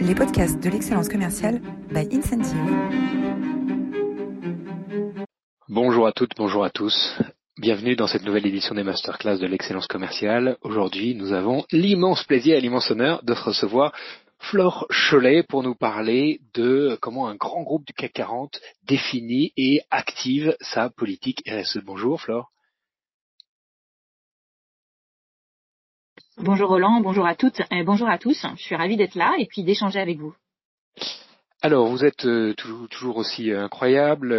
les podcasts de l'excellence commerciale by Incentive. Bonjour à toutes, bonjour à tous. Bienvenue dans cette nouvelle édition des masterclass de l'excellence commerciale. Aujourd'hui, nous avons l'immense plaisir et l'immense honneur de recevoir Flore Cholet pour nous parler de comment un grand groupe du CAC 40 définit et active sa politique RSE. Bonjour Flore. Bonjour Roland, bonjour à toutes, et bonjour à tous. Je suis ravie d'être là et puis d'échanger avec vous. Alors, vous êtes euh, toujours, aussi euh, incroyable.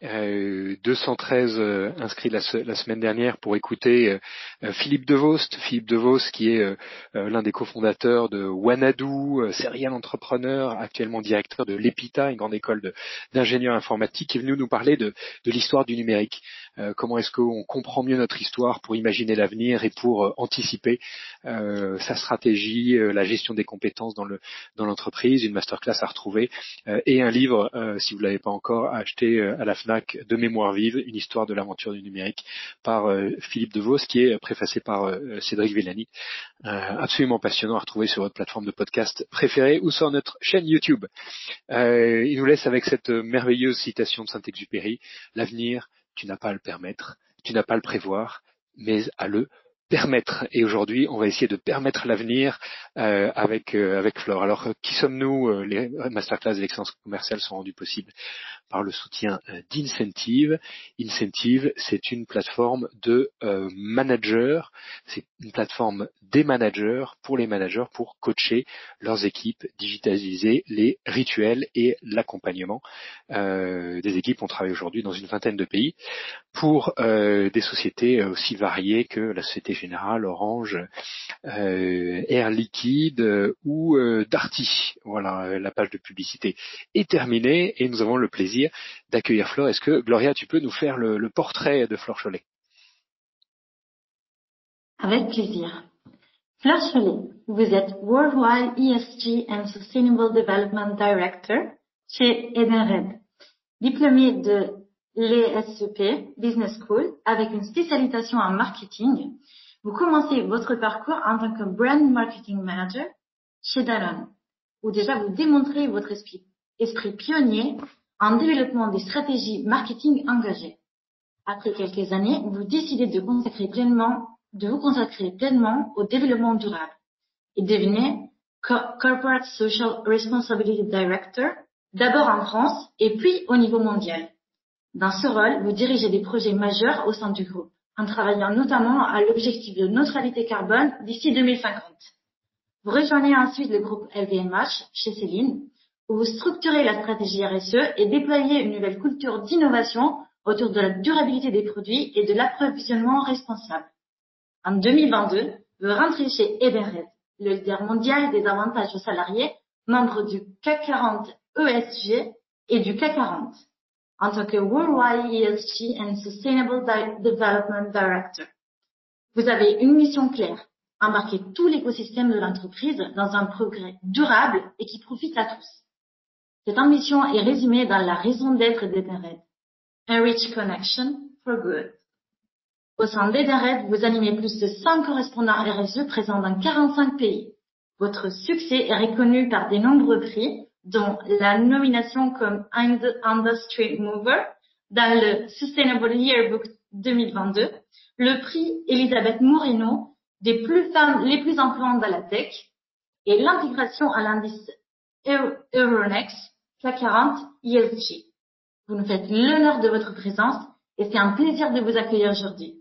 213 euh, inscrits la, semaine dernière pour écouter Philippe Devost. Philippe Devost qui est l'un des cofondateurs de Wanadu, serial entrepreneur, actuellement directeur de l'EPITA, une grande école d'ingénieurs informatiques, qui est venu nous parler de l'histoire du numérique. Euh, comment est-ce qu'on comprend mieux notre histoire pour imaginer l'avenir et pour euh, anticiper euh, sa stratégie, la gestion des compétences dans le dans l'entreprise, une masterclass à retrouver et un livre, si vous l'avez pas encore, à acheter à la Fnac de mémoire vive, une histoire de l'aventure du numérique par Philippe Devos, qui est préfacé par Cédric Villani. absolument passionnant à retrouver sur votre plateforme de podcast préférée ou sur notre chaîne YouTube. il nous laisse avec cette merveilleuse citation de Saint-Exupéry, l'avenir tu n'as pas à le permettre, tu n'as pas à le prévoir, mais à le permettre. Et aujourd'hui, on va essayer de permettre l'avenir euh, avec euh, avec Flore. Alors, euh, qui sommes-nous Les masterclass l'excellence commerciale sont rendues possibles par le soutien d'Incentive. Incentive, c'est une plateforme de managers, c'est une plateforme des managers pour les managers pour coacher leurs équipes, digitaliser les rituels et l'accompagnement des équipes. On travaille aujourd'hui dans une vingtaine de pays pour des sociétés aussi variées que la société Général, Orange, euh, Air Liquide euh, ou euh, Darty. Voilà, la page de publicité est terminée et nous avons le plaisir d'accueillir Flore. Est-ce que Gloria, tu peux nous faire le, portrait de Flore Cholet? Avec plaisir. Fleur Cholet, vous êtes Worldwide ESG and Sustainable Development Director chez Edenred, diplômée de l'ESEP Business School avec une spécialisation en marketing vous commencez votre parcours en tant que brand marketing manager chez Danone, où déjà vous démontrez votre esprit, pionnier en développement des stratégies marketing engagées. Après quelques années, vous décidez de, consacrer pleinement, de vous consacrer pleinement au développement durable et devenez Corporate Social Responsibility Director, d'abord en France et puis au niveau mondial. Dans ce rôle, vous dirigez des projets majeurs au sein du groupe en travaillant notamment à l'objectif de neutralité carbone d'ici 2050. Vous rejoignez ensuite le groupe LVMH chez Céline, où vous structurez la stratégie RSE et déployez une nouvelle culture d'innovation autour de la durabilité des produits et de l'approvisionnement responsable. En 2022, vous rentrez chez Edenred, le leader mondial des avantages aux salariés, membre du CAC 40 ESG et du CAC 40 en tant que Worldwide ESG and Sustainable Development Director. Vous avez une mission claire, embarquer tout l'écosystème de l'entreprise dans un progrès durable et qui profite à tous. Cette ambition est résumée dans la raison d'être d'Edenred. Rich Connection for Good. Au sein d'Edenred, vous animez plus de 100 correspondants RSE présents dans 45 pays. Votre succès est reconnu par de nombreux prix, dont la nomination comme Industry Mover dans le Sustainable Yearbook 2022, le prix Elisabeth Moreno des plus femmes les plus influentes dans la tech et l'intégration à l'indice Euronext CAC 40 ESG. Vous nous faites l'honneur de votre présence et c'est un plaisir de vous accueillir aujourd'hui.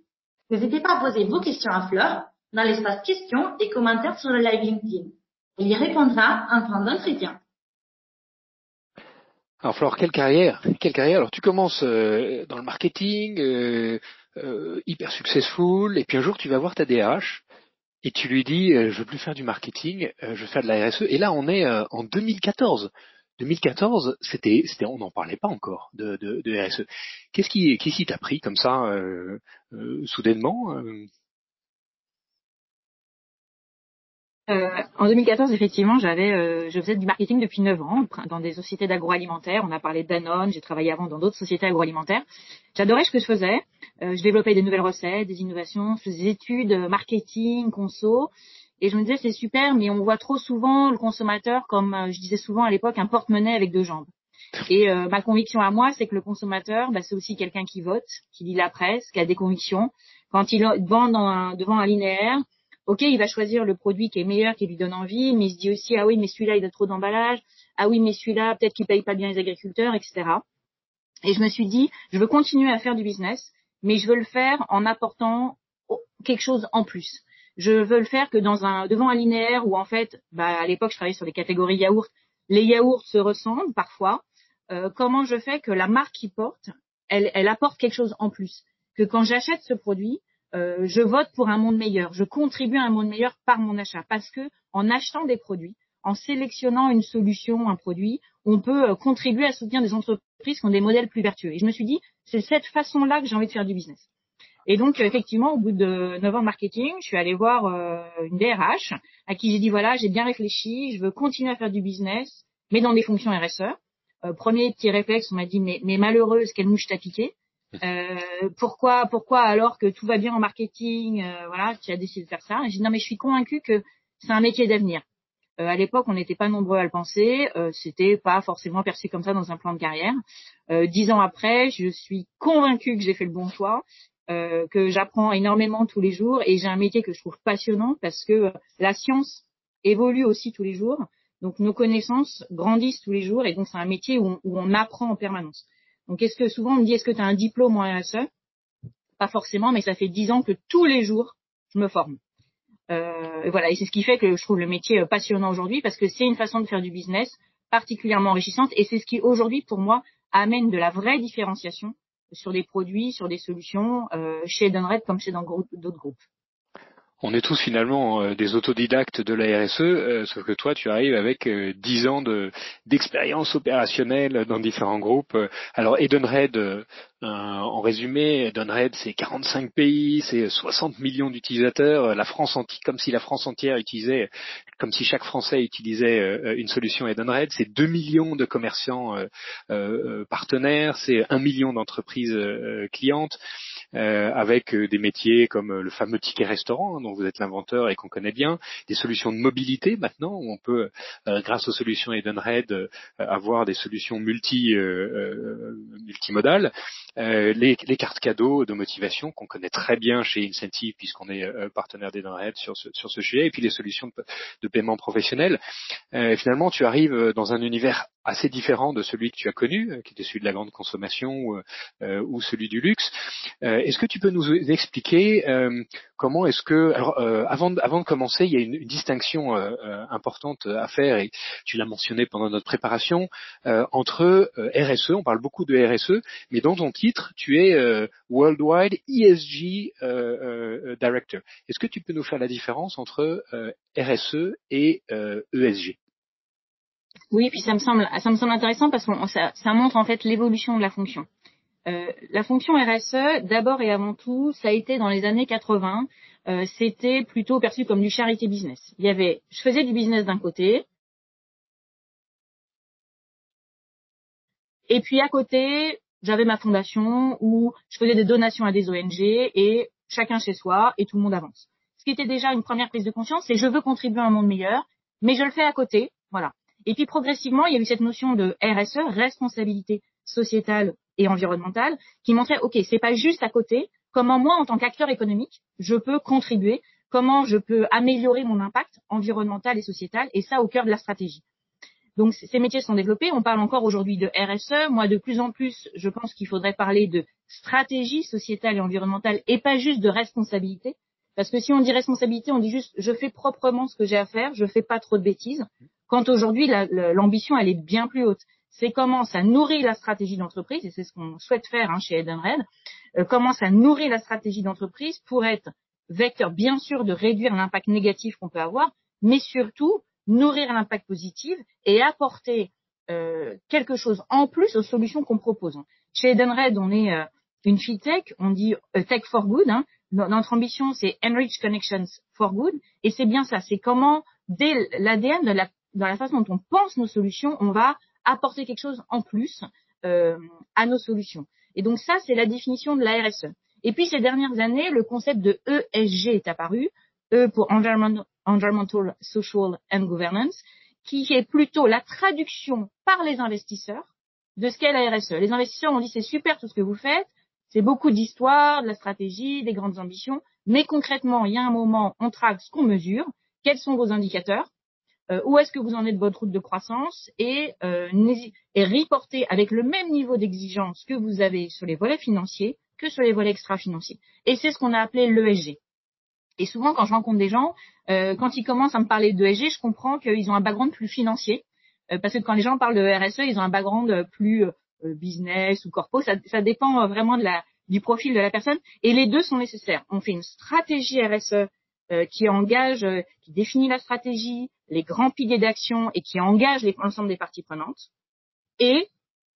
N'hésitez pas à poser vos questions à Fleur dans l'espace questions et commentaires sur le live LinkedIn. Elle y répondra en fin d'entretien. Alors Flore, quelle carrière Quelle carrière? Alors tu commences euh, dans le marketing, euh, euh, hyper successful, et puis un jour tu vas voir ta DRH et tu lui dis je veux plus faire du marketing, je veux faire de la RSE. Et là on est en 2014. 2014, c'était, c'était, on n'en parlait pas encore de, de, de RSE. Qu'est-ce qui, qu'est-ce qui t'a pris comme ça soudainement Euh, en 2014, effectivement, j'avais, euh, je faisais du marketing depuis 9 ans dans des sociétés d'agroalimentaire. On a parlé de Danone, j'ai travaillé avant dans d'autres sociétés agroalimentaires. J'adorais ce que je faisais. Euh, je développais des nouvelles recettes, des innovations, je faisais des études, marketing, conso. Et je me disais, c'est super, mais on voit trop souvent le consommateur, comme je disais souvent à l'époque, un porte-monnaie avec deux jambes. Et ma conviction à moi, c'est que le consommateur, bah, c'est aussi quelqu'un qui vote, qui lit la presse, qui a des convictions. Quand il vend devant un linéaire, ok, il va choisir le produit qui est meilleur, qui lui donne envie, mais il se dit aussi, ah oui, mais celui-là, il a trop d'emballage, ah oui, mais celui-là, peut-être qu'il paye pas bien les agriculteurs, etc. Et je me suis dit, je veux continuer à faire du business, mais je veux le faire en apportant quelque chose en plus. Je veux le faire que dans un, devant un linéaire où en fait, bah, à l'époque, je travaillais sur les catégories yaourts, les yaourts se ressemblent parfois. Euh, comment je fais que la marque qui porte, elle, elle apporte quelque chose en plus, que quand j'achète ce produit, euh, je vote pour un monde meilleur, je contribue à un monde meilleur par mon achat, parce que en achetant des produits, en sélectionnant une solution, un produit, on peut euh, contribuer à soutenir des entreprises qui ont des modèles plus vertueux. Et je me suis dit, c'est cette façon-là que j'ai envie de faire du business. Et donc, effectivement, au bout de 9 ans de marketing, je suis allée voir euh, une DRH à qui j'ai dit, voilà, j'ai bien réfléchi, je veux continuer à faire du business, mais dans des fonctions RSE. premier petit réflexe, on m'a dit, mais, mais malheureuse, quelle mouche t'as piqué? Euh, pourquoi, pourquoi alors que tout va bien en marketing, euh, voilà, tu as décidé de faire ça J'ai dit non mais je suis convaincue que c'est un métier d'avenir. Euh, à l'époque, on n'était pas nombreux à le penser, euh, c'était pas forcément perçu comme ça dans un plan de carrière. Euh, dix ans après, je suis convaincue que j'ai fait le bon choix, que j'apprends énormément tous les jours et j'ai un métier que je trouve passionnant parce que la science évolue aussi tous les jours, donc nos connaissances grandissent tous les jours et donc c'est un métier où on apprend en permanence. Donc, est-ce que souvent on me dit est-ce que tu as un diplôme en RSE Pas forcément, mais ça fait dix ans que tous les jours je me forme. Euh, voilà, et c'est ce qui fait que je trouve le métier euh, passionnant aujourd'hui parce que c'est une façon de faire du business particulièrement enrichissante et c'est ce qui aujourd'hui pour moi amène de la vraie différenciation sur des produits, sur des solutions euh, chez Edenred comme chez d'autres groupes on est tous finalement euh, des autodidactes de la RSE, euh, sauf que toi, tu arrives avec euh, dix ans d'expérience opérationnelle dans différents groupes. Alors Edenred, en résumé, Edenred, c'est 45 pays, c'est 60 millions d'utilisateurs. La France entière, comme si la France entière utilisait, comme si chaque Français utilisait une solution Edenred, c'est 2 millions de commerçants partenaires, c'est 1 million d'entreprises clientes. Euh, avec euh, des métiers comme euh, le fameux ticket restaurant hein, dont vous êtes l'inventeur et qu'on connaît bien, des solutions de mobilité maintenant où on peut, grâce aux solutions Edenred, avoir des solutions multi multimodales, les, les, cartes cadeaux de motivation qu'on connaît très bien chez Incentive puisqu'on est partenaire d'Edenred sur ce, sur ce sujet, et puis les solutions de, paiement professionnel. finalement, tu arrives dans un univers assez différent de celui que tu as connu, qui était celui de la grande consommation ou, ou celui du luxe. Est-ce que tu peux nous expliquer euh, comment est-ce que alors euh, avant de, avant de commencer, il y a une, distinction euh, importante à faire et tu l'as mentionné pendant notre préparation entre RSE, on parle beaucoup de RSE, mais dans ton titre, tu es Worldwide ESG Director. Est-ce que tu peux nous faire la différence entre RSE et ESG oui, puis ça me semble, ça me semble intéressant parce que ça, ça montre en fait l'évolution de la fonction. Euh, la fonction RSE, d'abord et avant tout, ça a été dans les années 80, euh, c'était plutôt perçu comme du charity business. Il y avait, je faisais du business d'un côté, et puis à côté, j'avais ma fondation où je faisais des donations à des ONG et chacun chez soi et tout le monde avance. Ce qui était déjà une première prise de conscience, c'est je veux contribuer à un monde meilleur, mais je le fais à côté, voilà. Et puis progressivement, il y a eu cette notion de RSE, responsabilité sociétale et environnementale, qui montrait, OK, c'est pas juste à côté, comment moi, en tant qu'acteur économique, je peux contribuer, comment je peux améliorer mon impact environnemental et sociétal, et ça au cœur de la stratégie. Donc ces métiers sont développés, on parle encore aujourd'hui de RSE, moi de plus en plus, je pense qu'il faudrait parler de stratégie sociétale et environnementale, et pas juste de responsabilité, parce que si on dit responsabilité, on dit juste je fais proprement ce que j'ai à faire, je fais pas trop de bêtises. Quand aujourd'hui l'ambition elle est bien plus haute c'est comment ça nourrit la stratégie d'entreprise, et c'est ce qu'on souhaite faire hein, chez Edenred, euh, comment ça nourrit la stratégie d'entreprise pour être vecteur, bien sûr, de réduire l'impact négatif qu'on peut avoir, mais surtout nourrir l'impact positif et apporter euh, quelque chose en plus aux solutions qu'on propose. Chez Edenred, on est euh, une fintech, on dit tech for good. Hein. Notre ambition, c'est enrich connections for good, et c'est bien ça. C'est comment, dès l'ADN la, dans la façon dont on pense nos solutions, on va apporter quelque chose en plus euh, à nos solutions. Et donc ça, c'est la définition de la RSE. Et puis ces dernières années, le concept de ESG est apparu. E pour Environmental, Social and Governance, qui est plutôt la traduction par les investisseurs de ce qu'est la RSE. Les investisseurs ont dit c'est super tout ce que vous faites, c'est beaucoup d'histoire, de la stratégie, des grandes ambitions, mais concrètement, il y a un moment, on traque ce qu'on mesure, quels sont vos indicateurs, euh, où est-ce que vous en êtes de votre route de croissance et, euh, et reporter avec le même niveau d'exigence que vous avez sur les volets financiers que sur les volets extra-financiers. Et c'est ce qu'on a appelé l'ESG. Et souvent, quand je rencontre des gens, euh, quand ils commencent à me parler d'ESG, je comprends qu'ils ont un background plus financier, euh, parce que quand les gens parlent de RSE, ils ont un background plus euh, business ou corpo. Ça, ça dépend vraiment de la, du profil de la personne. Et les deux sont nécessaires. On fait une stratégie RSE qui engage, qui définit la stratégie, les grands piliers d'action et qui engage l'ensemble des parties prenantes. Et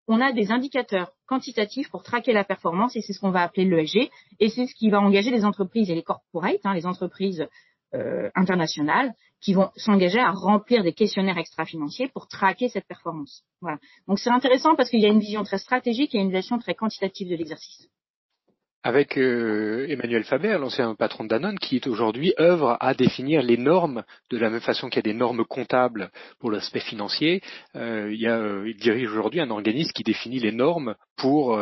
on a des indicateurs quantitatifs pour traquer la performance et c'est ce qu'on va appeler l'ESG et c'est ce qui va engager les entreprises et les corporates, hein, les entreprises euh, internationales qui vont s'engager à remplir des questionnaires extra-financiers pour traquer cette performance. Voilà. Donc c'est intéressant parce qu'il y a une vision très stratégique et une vision très quantitative de l'exercice avec euh, Emmanuel Faber, l'ancien patron de Danone, qui aujourd'hui œuvre à définir les normes de la même façon qu'il y a des normes comptables pour l'aspect financier. Euh, il, y a, euh, il, dirige aujourd'hui un organisme qui définit les normes pour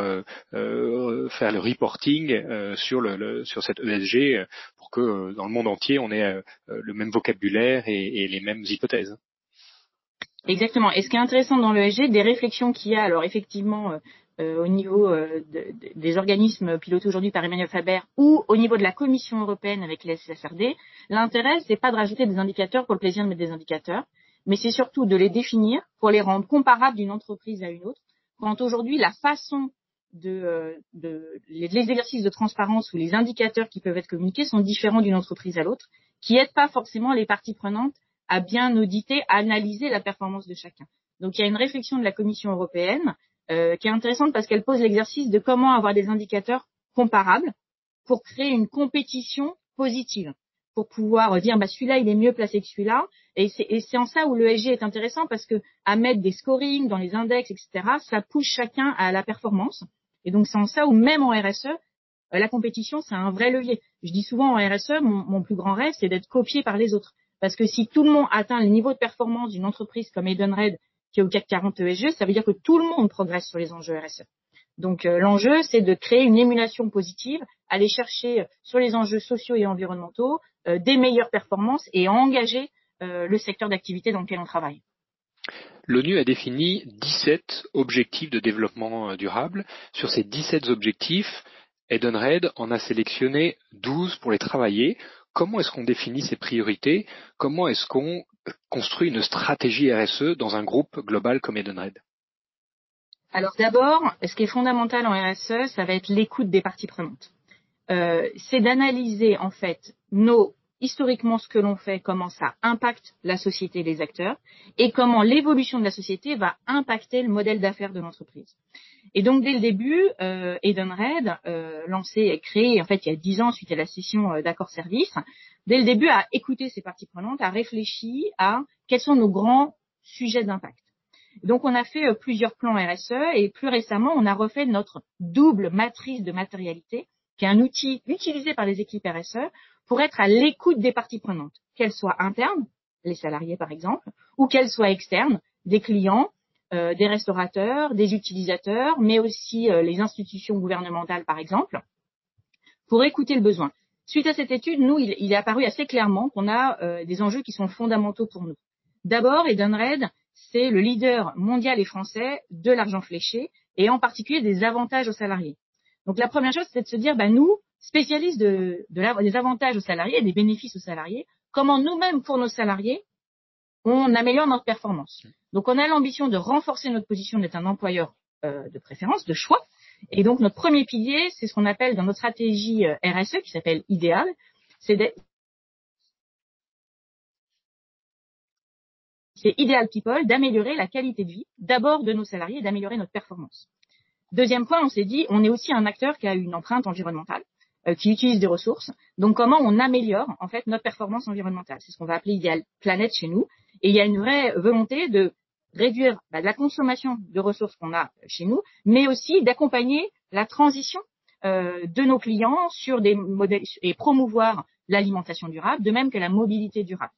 faire le reporting sur, le, sur cette ESG pour que dans le monde entier on ait le même vocabulaire et, et les mêmes hypothèses. Exactement. Et ce qui est intéressant dans l'ESG, des réflexions qu'il y a, alors effectivement, au niveau euh, des organismes pilotés aujourd'hui par Emmanuel Faber ou au niveau de la Commission européenne avec les SFRD, l'intérêt c'est pas de rajouter des indicateurs pour le plaisir de mettre des indicateurs, mais c'est surtout de les définir pour les rendre comparables d'une entreprise à une autre. Quand aujourd'hui la façon de, euh, de les, exercices de transparence ou les indicateurs qui peuvent être communiqués sont différents d'une entreprise à l'autre, qui aident pas forcément les parties prenantes à bien auditer, à analyser la performance de chacun. Donc il y a une réflexion de la Commission européenne euh, qui est intéressante parce qu'elle pose l'exercice de comment avoir des indicateurs comparables pour créer une compétition positive, pour pouvoir dire bah celui-là il est mieux placé que celui-là. Et c'est en ça où l'ESG est intéressant parce que à mettre des scorings dans les index, etc., ça pousse chacun à la performance. Et donc c'est en ça où même en RSE, euh, la compétition c'est un vrai levier. Je dis souvent en RSE, mon, mon plus grand rêve c'est d'être copié par les autres. Parce que si tout le monde atteint le niveau de performance d'une entreprise comme Edenred qui est au CAC 40 ESG, ça veut dire que tout le monde progresse sur les enjeux RSE. Donc euh, l'enjeu, c'est de créer une émulation positive, aller chercher euh, sur les enjeux sociaux et environnementaux euh, des meilleures performances et engager le secteur d'activité dans lequel on travaille. L'ONU a défini 17 objectifs de développement durable. Sur ces 17 objectifs, Edenred en a sélectionné 12 pour les travailler. Comment est-ce qu'on définit ces priorités? Comment est-ce qu'on construit une stratégie RSE dans un groupe global comme Edenred Alors d'abord, ce qui est fondamental en RSE, ça va être l'écoute des parties prenantes. Euh, c'est d'analyser en fait nos historiquement ce que l'on fait, comment ça impacte la société et les acteurs, et comment l'évolution de la société va impacter le modèle d'affaires de l'entreprise. Et donc dès le début, euh, Edenred, euh, lancé et créé en fait il y a dix ans suite à la session euh, d'accord service, dès le début a écouté ses parties prenantes, a réfléchi à quels sont nos grands sujets d'impact. Donc on a fait euh, plusieurs plans RSE et plus récemment on a refait notre double matrice de matérialité, qui est un outil utilisé par les équipes RSE pour être à l'écoute des parties prenantes, qu'elles soient internes, les salariés par exemple, ou qu'elles soient externes, des clients, des restaurateurs, des utilisateurs, mais aussi euh, les institutions gouvernementales par exemple, pour écouter le besoin. Suite à cette étude, nous, il, est apparu assez clairement qu'on a euh, des enjeux qui sont fondamentaux pour nous. D'abord, Edenred, c'est le leader mondial et français de l'argent fléché et en particulier des avantages aux salariés. Donc la première chose, c'est de se dire, bah, nous, spécialistes de, des avantages aux salariés, des bénéfices aux salariés, comment nous-mêmes, pour nos salariés, on améliore notre performance. Donc on a l'ambition de renforcer notre position d'être un employeur euh, de préférence, de choix, et donc notre premier pilier, c'est ce qu'on appelle dans notre stratégie euh, RSE, qui s'appelle idéal, c'est Ideal People d'améliorer la qualité de vie, d'abord de nos salariés, d'améliorer notre performance. Deuxième point, on s'est dit, on est aussi un acteur qui a une empreinte environnementale, euh, qui utilise des ressources. Donc, comment on améliore en fait notre performance environnementale? C'est ce qu'on va appeler Ideal Planète chez nous. Et il y a une vraie volonté de réduire bah, la consommation de ressources qu'on a chez nous, mais aussi d'accompagner la transition de nos clients sur des modèles et promouvoir l'alimentation durable, de même que la mobilité durable.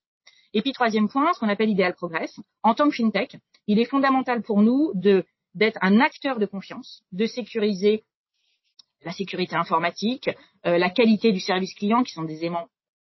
Et puis troisième point, ce qu'on appelle l'idéal progress. En tant que fintech, il est fondamental pour nous de d'être un acteur de confiance, de sécuriser la sécurité informatique, euh, la qualité du service client, qui sont des éléments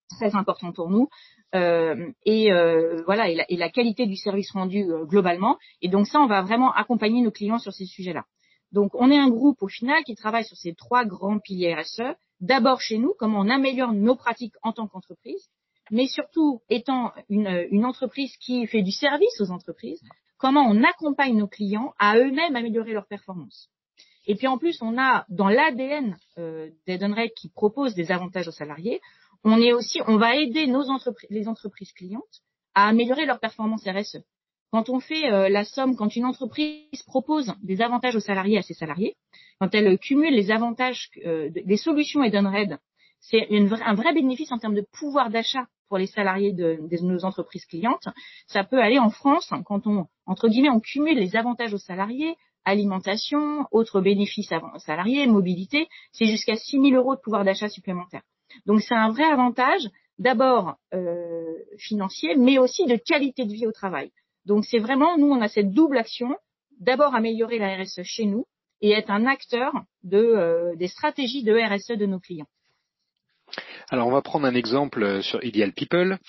très importants pour nous, euh, et euh, voilà, et la, qualité du service rendu globalement. Et donc ça, on va vraiment accompagner nos clients sur ces sujets-là. Donc on est un groupe au final qui travaille sur ces trois grands piliers RSE. D'abord chez nous, comment on améliore nos pratiques en tant qu'entreprise, mais surtout étant une, une entreprise qui fait du service aux entreprises, comment on accompagne nos clients à eux-mêmes améliorer leur performance. Et puis en plus, on a dans l'ADN euh, d'Edenred qui propose des avantages aux salariés, on est aussi, on va aider nos entreprises, les entreprises clientes à améliorer leur performance RSE. Quand on fait euh, la somme, quand une entreprise propose des avantages aux salariés à ses salariés, quand elle cumule les avantages, euh, des solutions Edenred, c'est un vrai bénéfice en termes de pouvoir d'achat pour les salariés de, nos entreprises clientes. Ça peut aller en France quand on, entre guillemets, on cumule les avantages aux salariés, alimentation, autres bénéfices salariés, mobilité, c'est jusqu'à 6 000 euros de pouvoir d'achat supplémentaire. Donc c'est un vrai avantage, d'abord euh, financier, mais aussi de qualité de vie au travail. Donc c'est vraiment, nous, on a cette double action, d'abord améliorer la RSE chez nous et être un acteur de, euh, des stratégies de RSE de nos clients. Alors on va prendre un exemple sur Ideal People.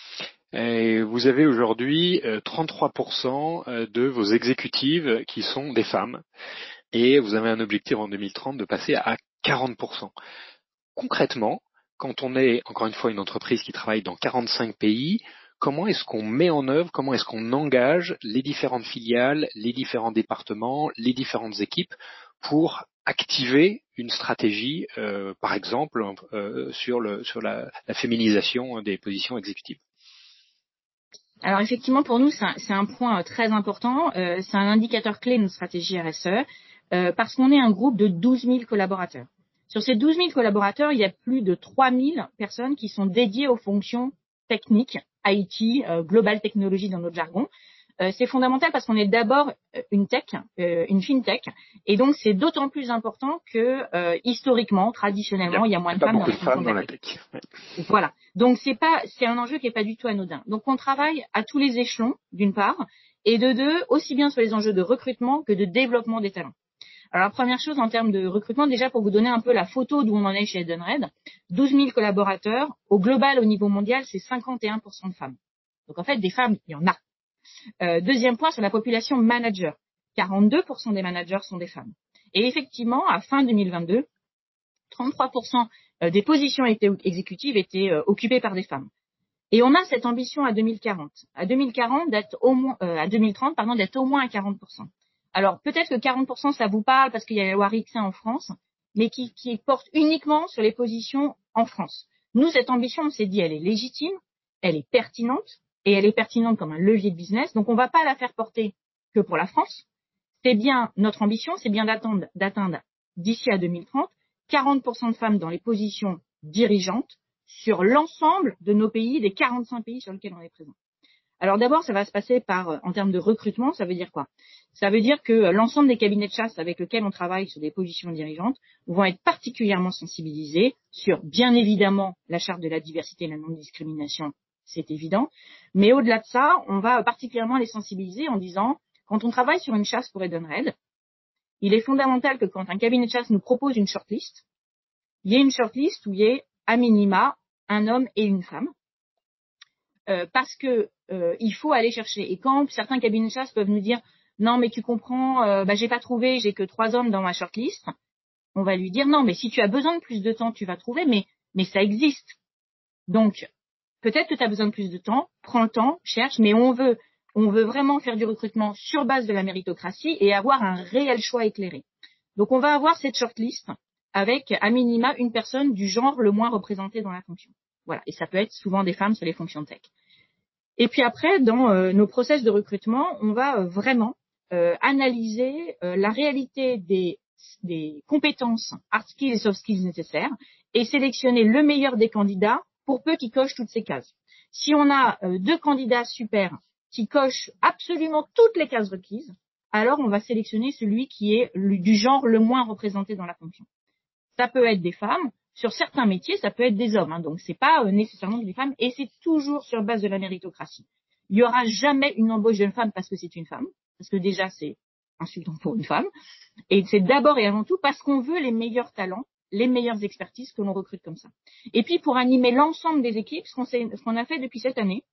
vous avez aujourd'hui 33% euh, euh, de vos exécutives qui sont des femmes et vous avez un objectif en 2030 de passer à 40%. Concrètement, quand on est encore une fois une entreprise qui travaille dans 45 pays, comment est-ce qu'on met en œuvre, comment est-ce qu'on engage les différentes filiales, les différents départements, les différentes équipes pour activer une stratégie, euh, par exemple, euh, sur, la, féminisation des positions exécutives? Alors effectivement, pour nous, c'est un, point euh, très important. c'est un indicateur clé de notre stratégie RSE parce qu'on est un groupe de 12 000 collaborateurs. Sur ces 12 000 collaborateurs, il y a plus de 3 000 personnes qui sont dédiées aux fonctions techniques, IT, global technologie dans notre jargon, euh, c'est fondamental parce qu'on est d'abord euh, une tech, euh, une fintech, et donc c'est d'autant plus important que historiquement, traditionnellement, il y a, moins de femmes, dans, la tech. Voilà. Donc c'est pas, c'est un enjeu qui est pas du tout anodin. Donc on travaille à tous les échelons, d'une part, et de deux, aussi bien sur les enjeux de recrutement que de développement des talents. Alors première chose en termes de recrutement, déjà pour vous donner un peu la photo d'où on en est chez Edenred, 12 000 collaborateurs, au global, au niveau mondial, c'est 51% de femmes. Donc en fait, des femmes, il y en a. Euh, deuxième point sur la population manager. 42% des managers sont des femmes. Et effectivement, à fin 2022, 33% euh, des positions exécutives étaient euh, occupées par des femmes. Et on a cette ambition à 2040, à 2040 d'être au moins, à 2030 pardon, d'être au moins à 40%. Alors peut-être que 40% ça vous parle parce qu'il y a la loi Rixin en France, mais qui, porte uniquement sur les positions en France. Nous, cette ambition, on s'est dit, elle est légitime, elle est pertinente, et elle est pertinente comme un levier de business. Donc on ne va pas la faire porter que pour la France. C'est bien notre ambition, c'est bien d'atteindre d'ici à 2030 40% de femmes dans les positions dirigeantes sur l'ensemble de nos pays, des 45 pays sur lesquels on est présent. Alors d'abord, ça va se passer par, euh, en termes de recrutement, ça veut dire quoi? Ça veut dire que euh, l'ensemble des cabinets de chasse avec lesquels on travaille sur des positions dirigeantes vont être particulièrement sensibilisés sur, bien évidemment, la charte de la diversité et la non-discrimination c'est évident. Mais au-delà de ça, on va particulièrement les sensibiliser en disant, quand on travaille sur une chasse pour Edenred, il est fondamental que quand un cabinet de chasse nous propose une shortlist, il y ait une shortlist où il y ait à minima un homme et une femme, euh, parce que euh, il faut aller chercher. Et quand certains cabinets de chasse peuvent nous dire non mais tu comprends, euh, bah, j'ai pas trouvé, j'ai que trois hommes dans ma shortlist, on va lui dire non mais si tu as besoin de plus de temps, tu vas trouver, mais mais ça existe. Donc Peut-être que tu as besoin de plus de temps, prends le temps, cherche, mais on veut, on veut vraiment faire du recrutement sur base de la méritocratie et avoir un réel choix éclairé. Donc on va avoir cette shortlist avec à minima une personne du genre le moins représenté dans la fonction. Voilà, et ça peut être souvent des femmes sur les fonctions tech. Et puis après, dans euh, nos process de recrutement, on va euh, vraiment euh, analyser la réalité des, des compétences hard skills et soft skills nécessaires et sélectionner le meilleur des candidats pour peu qu'ils cochent toutes ces cases. Si on a euh, deux candidats super qui cochent absolument toutes les cases requises, alors on va sélectionner celui qui est du genre le moins représenté dans la fonction. Ça peut être des femmes. Sur certains métiers, ça peut être des hommes. Hein, donc c'est pas euh, nécessairement des femmes. Et c'est toujours sur base de la méritocratie. Il y aura jamais une embauche d'une femme parce que c'est une femme, parce que déjà c'est insultant pour une femme. Et c'est d'abord et avant tout parce qu'on veut les meilleurs talents, les meilleures expertises que l'on recrute comme ça. Et puis pour animer l'ensemble des équipes, ce qu'on a fait depuis cette année,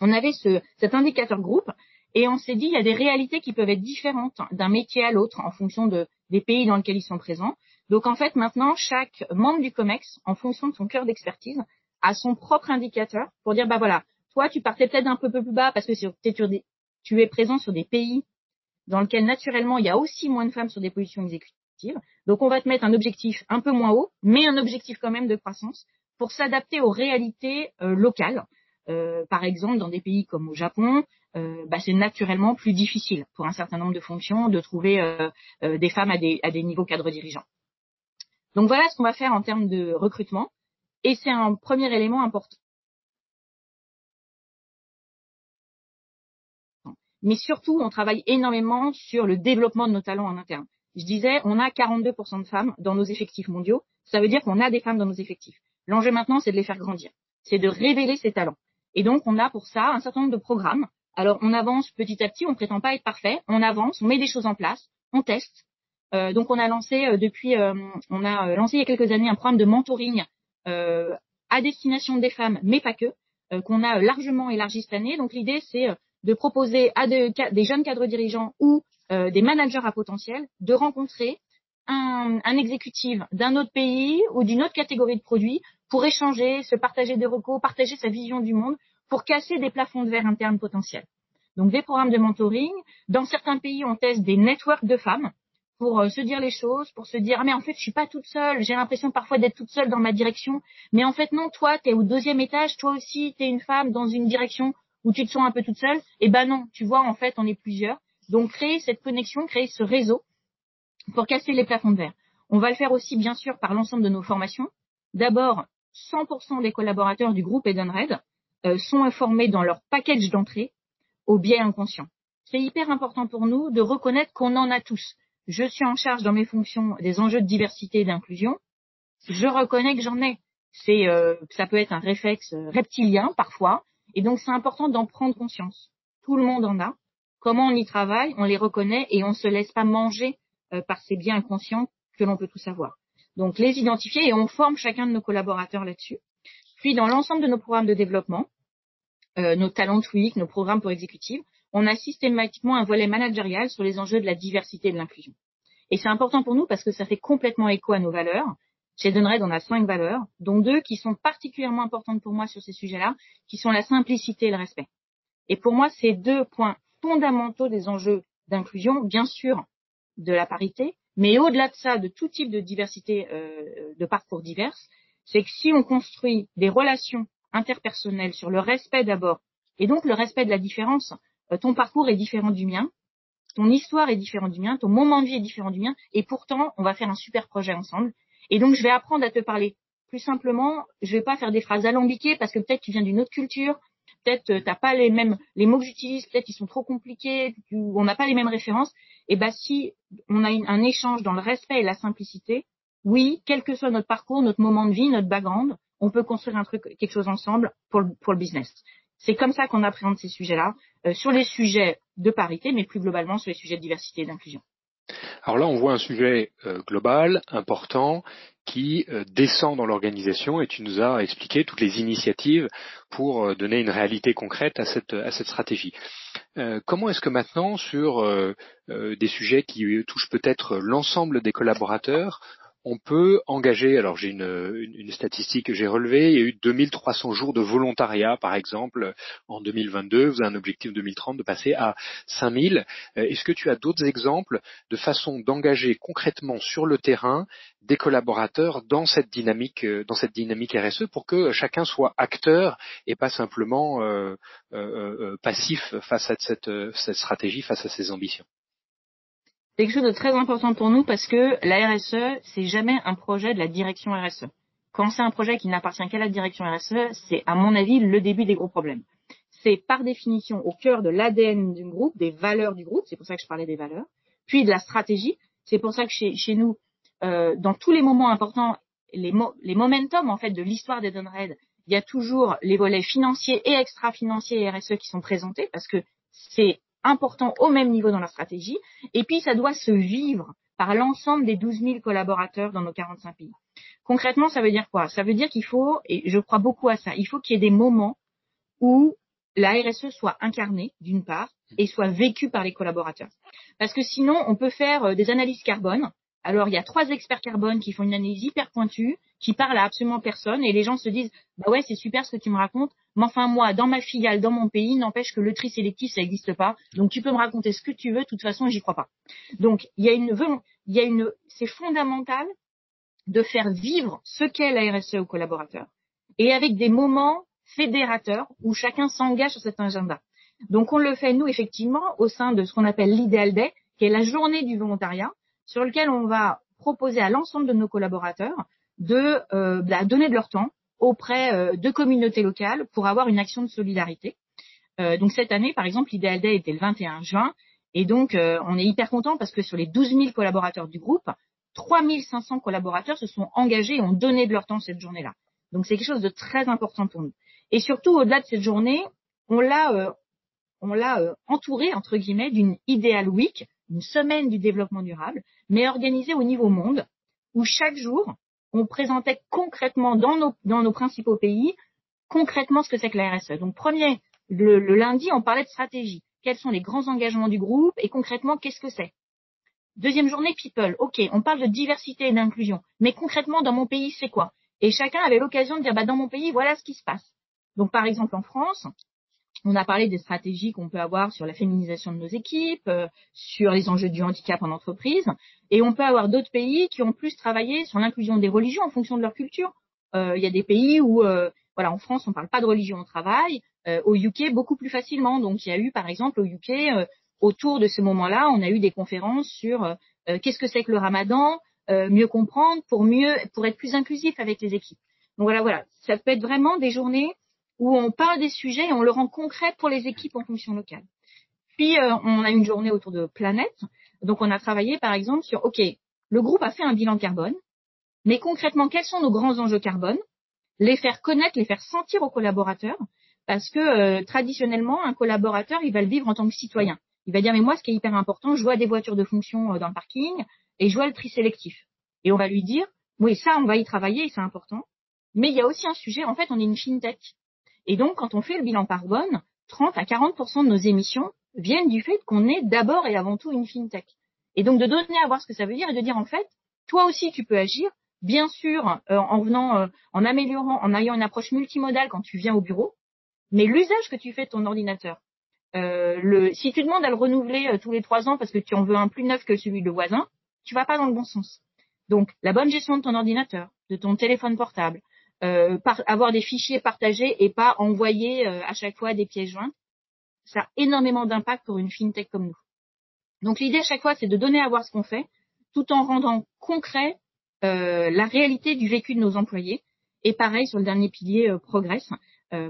on avait ce, cet indicateur groupe et on s'est dit il y a des réalités qui peuvent être différentes d'un métier à l'autre en fonction de, des pays dans lesquels ils sont présents. Donc en fait maintenant chaque membre du COMEX, en fonction de son cœur d'expertise, a son propre indicateur pour dire bah voilà toi tu partais peut-être un peu plus bas parce que tu es présent sur des pays dans lesquels naturellement il y a aussi moins de femmes sur des positions exécutives. Donc on va te mettre un objectif un peu moins haut, mais un objectif quand même de croissance pour s'adapter aux réalités euh, locales. Euh, par exemple, dans des pays comme au Japon, euh, bah, c'est naturellement plus difficile pour un certain nombre de fonctions de trouver des femmes à des, à des niveaux cadres dirigeants. Donc voilà ce qu'on va faire en termes de recrutement. Et c'est un premier élément important. Mais surtout, on travaille énormément sur le développement de nos talents en interne. Je disais, on a 42% de femmes dans nos effectifs mondiaux. Ça veut dire qu'on a des femmes dans nos effectifs. L'enjeu maintenant, c'est de les faire grandir. C'est de révéler ces talents. Et donc, on a pour ça un certain nombre de programmes. Alors, on avance petit à petit. On prétend pas être parfait. On avance, on met des choses en place, on teste. Euh, donc, on a lancé euh, depuis, euh, on a lancé il y a quelques années un programme de mentoring à destination des femmes, mais pas que, qu'on a largement élargi cette année. Donc, l'idée, c'est de proposer à des, jeunes cadres dirigeants ou des managers à potentiel de rencontrer un, un exécutif d'un autre pays ou d'une autre catégorie de produits pour échanger, se partager des recos, partager sa vision du monde pour casser des plafonds de verre internes potentiels. Donc des programmes de mentoring. Dans certains pays, on teste des networks de femmes pour euh, se dire les choses, pour se dire ah mais en fait je suis pas toute seule, j'ai l'impression parfois d'être toute seule dans ma direction, mais en fait non, toi tu es au deuxième étage, toi aussi tu es une femme dans une direction où tu te sens un peu toute seule, eh ben non, tu vois, en fait, on est plusieurs. Donc créer cette connexion, créer ce réseau pour casser les plafonds de verre. On va le faire aussi, bien sûr, par l'ensemble de nos formations. D'abord, 100% des collaborateurs du groupe Edenred euh, sont informés dans leur package d'entrée au biais inconscient. C'est hyper important pour nous de reconnaître qu'on en a tous. Je suis en charge dans mes fonctions des enjeux de diversité et d'inclusion. Je reconnais que j'en ai. C'est, euh, ça peut être un réflexe reptilien parfois, et donc, c'est important d'en prendre conscience. Tout le monde en a. Comment on y travaille, on les reconnaît et on ne se laisse pas manger euh, par ces biens inconscients que l'on peut tout savoir. Donc, les identifier et on forme chacun de nos collaborateurs là-dessus. Puis, dans l'ensemble de nos programmes de développement, euh, nos talents week, nos programmes pour exécutifs, on a systématiquement un volet managérial sur les enjeux de la diversité et de l'inclusion. Et c'est important pour nous parce que ça fait complètement écho à nos valeurs chez Dunred, on a cinq valeurs, dont deux qui sont particulièrement importantes pour moi sur ces sujets-là, qui sont la simplicité et le respect. Et pour moi, ces deux points fondamentaux des enjeux d'inclusion, bien sûr, de la parité, mais au-delà de ça, de tout type de diversité euh, de parcours divers, c'est que si on construit des relations interpersonnelles sur le respect d'abord, et donc le respect de la différence, ton parcours est différent du mien, ton histoire est différente du mien, ton moment de vie est différent du mien, et pourtant, on va faire un super projet ensemble, et donc, je vais apprendre à te parler. Plus simplement. Je vais pas faire des phrases alambiquées parce que peut-être tu viens d'une autre culture, peut-être euh, t'as pas les mêmes les mots que j'utilise, peut-être ils sont trop compliqués, on n'a pas les mêmes références. Et ben si on a un échange dans le respect et la simplicité, oui, quel que soit notre parcours, notre moment de vie, notre background, on peut construire un truc, quelque chose ensemble pour le, pour le business. C'est comme ça qu'on appréhende ces sujets-là, euh, sur les sujets de parité, mais plus globalement sur les sujets de diversité et d'inclusion. Alors là, on voit un sujet euh, global, important, qui euh, descend dans l'organisation et tu nous as expliqué toutes les initiatives pour donner une réalité concrète à cette stratégie. comment est-ce que maintenant, sur des sujets qui touchent peut-être l'ensemble des collaborateurs, on peut engager, alors j'ai une, une, statistique que j'ai relevée, il y a eu 2300 jours de volontariat par exemple en 2022, vous avez un objectif 2030 de passer à 5000. Euh, est-ce que tu as d'autres exemples de façon d'engager concrètement sur le terrain des collaborateurs dans cette dynamique, euh, dans cette dynamique RSE pour que chacun soit acteur et pas simplement euh, passif face à cette, cette stratégie, face à ses ambitions? Quelque chose de très important pour nous parce que la RSE, c'est jamais un projet de la direction RSE. Quand c'est un projet qui n'appartient qu'à la direction RSE, c'est à mon avis le début des gros problèmes. C'est par définition au cœur de l'ADN du groupe, des valeurs du groupe, c'est pour ça que je parlais des valeurs, puis de la stratégie. C'est pour ça que chez, chez nous, dans tous les moments importants, les, les momentum en fait de l'histoire d'Edenred, il y a toujours les volets financiers et extra-financiers RSE qui sont présentés parce que c'est important au même niveau dans la stratégie. Et puis, ça doit se vivre par l'ensemble des 12 000 collaborateurs dans nos 45 pays. Concrètement, ça veut dire quoi? Ça veut dire qu'il faut, et je crois beaucoup à ça, il faut qu'il y ait des moments où la RSE soit incarnée, d'une part, et soit vécue par les collaborateurs. Parce que sinon, on peut faire euh, des analyses carbone. Alors, il y a trois experts carbone qui font une analyse hyper pointue, qui parlent à absolument personne, et les gens se disent, bah ouais, c'est super ce que tu me racontes, mais enfin, moi, dans ma filiale, dans mon pays, n'empêche que le tri sélectif, ça n'existe pas. Donc, tu peux me raconter ce que tu veux, de toute façon, j'y crois pas. Donc, il y a une, il y a une, c'est fondamental de faire vivre ce qu'est la RSE aux collaborateurs et avec des moments fédérateurs où chacun s'engage sur cet agenda. Donc on le fait nous effectivement au sein de ce qu'on appelle l'Ideal Day, qui est la journée du volontariat, sur lequel on va proposer à l'ensemble de nos collaborateurs de euh, bah, donner de leur temps auprès euh, de communautés locales pour avoir une action de solidarité. Euh, donc cette année, par exemple, l'Ideal Day était le 21 juin, et donc on est hyper content parce que sur les 12 000 collaborateurs du groupe, 3500 collaborateurs se sont engagés et ont donné de leur temps cette journée-là. Donc c'est quelque chose de très important pour nous. Et surtout, au-delà de cette journée, on l'a euh, on l'a euh, entouré entre guillemets d'une Ideal Week, une semaine du développement durable, mais organisée au niveau monde, où chaque jour on présentait concrètement dans nos principaux pays concrètement ce que c'est que la RSE. Donc premier, le, le lundi, on parlait de stratégie. Quels sont les grands engagements du groupe et concrètement qu'est-ce que c'est? Deuxième journée, people. OK, on parle de diversité et d'inclusion. Mais concrètement, dans mon pays, c'est quoi? Et chacun avait l'occasion de dire, bah, dans mon pays, voilà ce qui se passe. Donc, par exemple, en France, on a parlé des stratégies qu'on peut avoir sur la féminisation de nos équipes, euh, sur les enjeux du handicap en entreprise. Et on peut avoir d'autres pays qui ont plus travaillé sur l'inclusion des religions en fonction de leur culture. Euh, il y a des pays où, euh, voilà, en France, on parle pas de religion au travail. au UK, beaucoup plus facilement. Donc, il y a eu, par exemple, au UK, autour de ce moment-là, on a eu des conférences sur euh, euh, qu'est-ce que c'est que le ramadan, euh, mieux comprendre pour mieux pour être plus inclusif avec les équipes. Donc voilà, voilà, ça peut être vraiment des journées où on parle des sujets et on le rend concret pour les équipes en fonction locale. Puis on a une journée autour de planète. Donc on a travaillé par exemple sur OK, le groupe a fait un bilan carbone, mais concrètement quels sont nos grands enjeux carbone? Les faire connaître, les faire sentir aux collaborateurs parce que traditionnellement un collaborateur, il va le vivre en tant que citoyen. Il va dire, mais moi, ce qui est hyper important, je vois des voitures de fonction euh, dans le parking et je vois le tri sélectif. Et on va lui dire, oui, ça, on va y travailler c'est important. Mais il y a aussi un sujet, en fait, on est une fintech. Et donc, quand on fait le bilan carbone, 30 à 40% de nos émissions viennent du fait qu'on est d'abord et avant tout une fintech. Et donc, de donner à voir ce que ça veut dire et de dire, en fait, toi aussi, tu peux agir, bien sûr, euh, en venant, euh, en améliorant, en ayant une approche multimodale quand tu viens au bureau, mais l'usage que tu fais de ton ordinateur, euh, le, si tu demandes à le renouveler euh, tous les trois ans parce que tu en veux un plus neuf que celui de voisin, tu vas pas dans le bon sens. Donc, la bonne gestion de ton ordinateur, de ton téléphone portable, euh, avoir des fichiers partagés et pas envoyer à chaque fois des pièces jointes, ça a énormément d'impact pour une fintech comme nous. Donc, l'idée à chaque fois, c'est de donner à voir ce qu'on fait, tout en rendant concret la réalité du vécu de nos employés. Et pareil sur le dernier pilier, progresse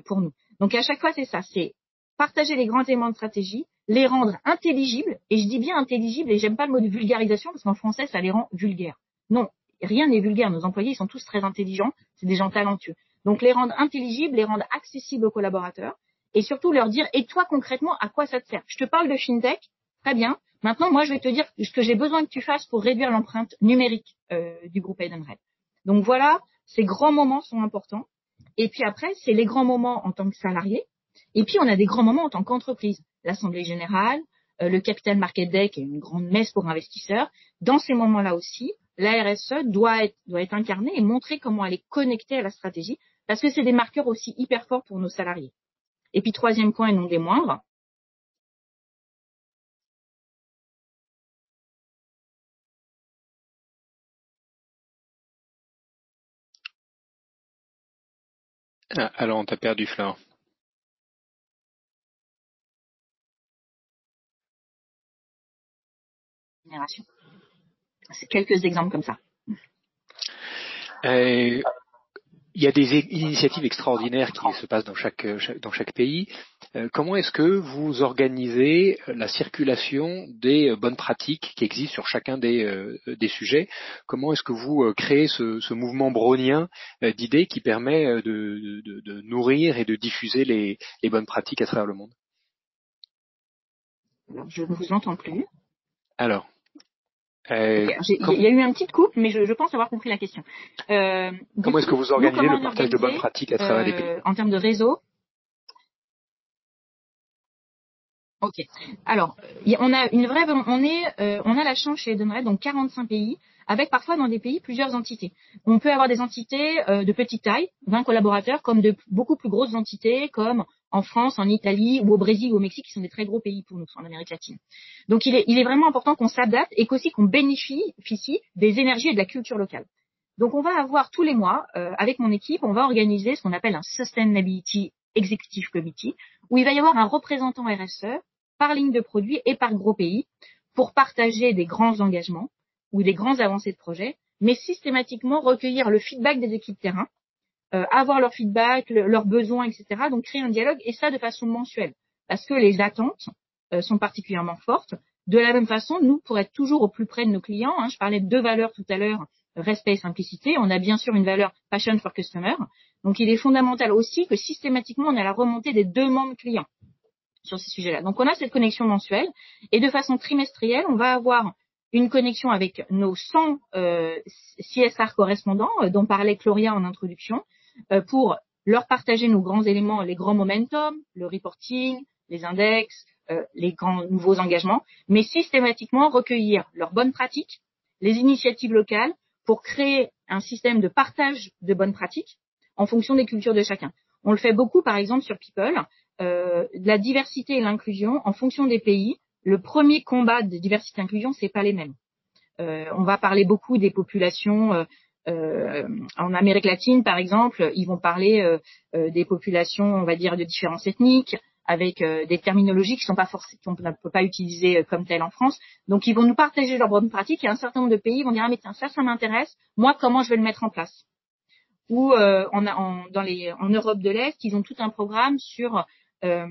pour nous. Donc, à chaque fois, c'est ça, c'est partager les grands éléments de stratégie, les rendre intelligibles, et je dis bien intelligibles, et j'aime pas le mot de vulgarisation, parce qu'en français, ça les rend vulgaires. Non, rien n'est vulgaire, nos employés, ils sont tous très intelligents, c'est des gens talentueux. Donc les rendre intelligibles, les rendre accessibles aux collaborateurs, et surtout leur dire, et toi concrètement, à quoi ça te sert? Je te parle de FinTech, très bien, maintenant moi je vais te dire ce que j'ai besoin que tu fasses pour réduire l'empreinte numérique euh, du groupe Edenred. Donc voilà, ces grands moments sont importants. Et puis après, c'est les grands moments en tant que salarié, et puis, on a des grands moments en tant qu'entreprise. L'Assemblée générale, euh, le Capital Market Day, qui est une grande messe pour investisseurs. Dans ces moments-là aussi, la RSE doit être, doit être incarnée et montrer comment elle est connectée à la stratégie, parce que c'est des marqueurs aussi hyper forts pour nos salariés. Et puis, troisième point et non des moindres, ah, alors, on t'a perdu, Flore. C'est quelques exemples comme ça. Euh, il y a des initiatives extraordinaires qui se passent dans chaque, dans chaque pays. comment est-ce que vous organisez la circulation des bonnes pratiques qui existent sur chacun des, des sujets? Comment est-ce que vous créez ce, ce mouvement brownien d'idées qui permet de, de, de, nourrir et de diffuser les, les bonnes pratiques à travers le monde? Je ne vous entends plus. Alors, euh, il y a eu un petit coupe, mais je, je pense avoir compris la question. Euh, comment est-ce que vous organisez le partage de bonnes pratiques à travers les pays euh, En termes de réseau Ok. Alors, on a une vraie, on est, euh, on a la chance chez Edenred, donc 45 pays, avec parfois dans des pays plusieurs entités. On peut avoir des entités euh, de petite taille, 20 collaborateurs, comme de beaucoup plus grosses entités, comme en France, en Italie ou au Brésil ou au Mexique, qui sont des très gros pays pour nous en Amérique latine. Donc il est, il vraiment important qu'on s'adapte et qu'aussi qu'on bénéficie des énergies et de la culture locale. Donc on va avoir tous les mois, euh, avec mon équipe, on va organiser ce qu'on appelle un Sustainability Executive Committee, où il va y avoir un représentant RSE par ligne de produit et par gros pays pour partager des grands engagements ou des grands avancées de projet, mais systématiquement recueillir le feedback des équipes terrain, euh, avoir leur feedback, leurs besoins, etc. Donc créer un dialogue et ça de façon mensuelle, parce que les attentes euh, sont particulièrement fortes. De la même façon, nous, pour être toujours au plus près de nos clients, hein, je parlais de deux valeurs tout à l'heure, respect et simplicité. On a bien sûr une valeur passion for customer. Donc il est fondamental aussi que systématiquement on a la remontée des demandes clients sur ces sujets-là. Donc on a cette connexion mensuelle et de façon trimestrielle, on va avoir une connexion avec nos 100 euh, CSR correspondants euh, dont parlait Cloria en introduction euh, pour leur partager nos grands éléments, les grands momentum, le reporting, les index, les grands nouveaux engagements, mais systématiquement recueillir leurs bonnes pratiques, les initiatives locales pour créer un système de partage de bonnes pratiques en fonction des cultures de chacun. On le fait beaucoup, par exemple, sur People, la diversité et l'inclusion en fonction des pays le premier combat de diversité inclusion, c'est pas les mêmes. Euh, on va parler beaucoup des populations euh, euh, en Amérique latine, par exemple, ils vont parler des populations, on va dire, de différences ethniques, avec des terminologies qui sont pas forcément qu'on ne peut pas utiliser comme telles en France. Donc ils vont nous partager leurs bonnes pratiques et un certain nombre de pays vont dire ah mais tiens ça ça m'intéresse. Moi comment je vais le mettre en place? Ou a en, dans les en Europe de l'Est ils ont tout un programme sur euh,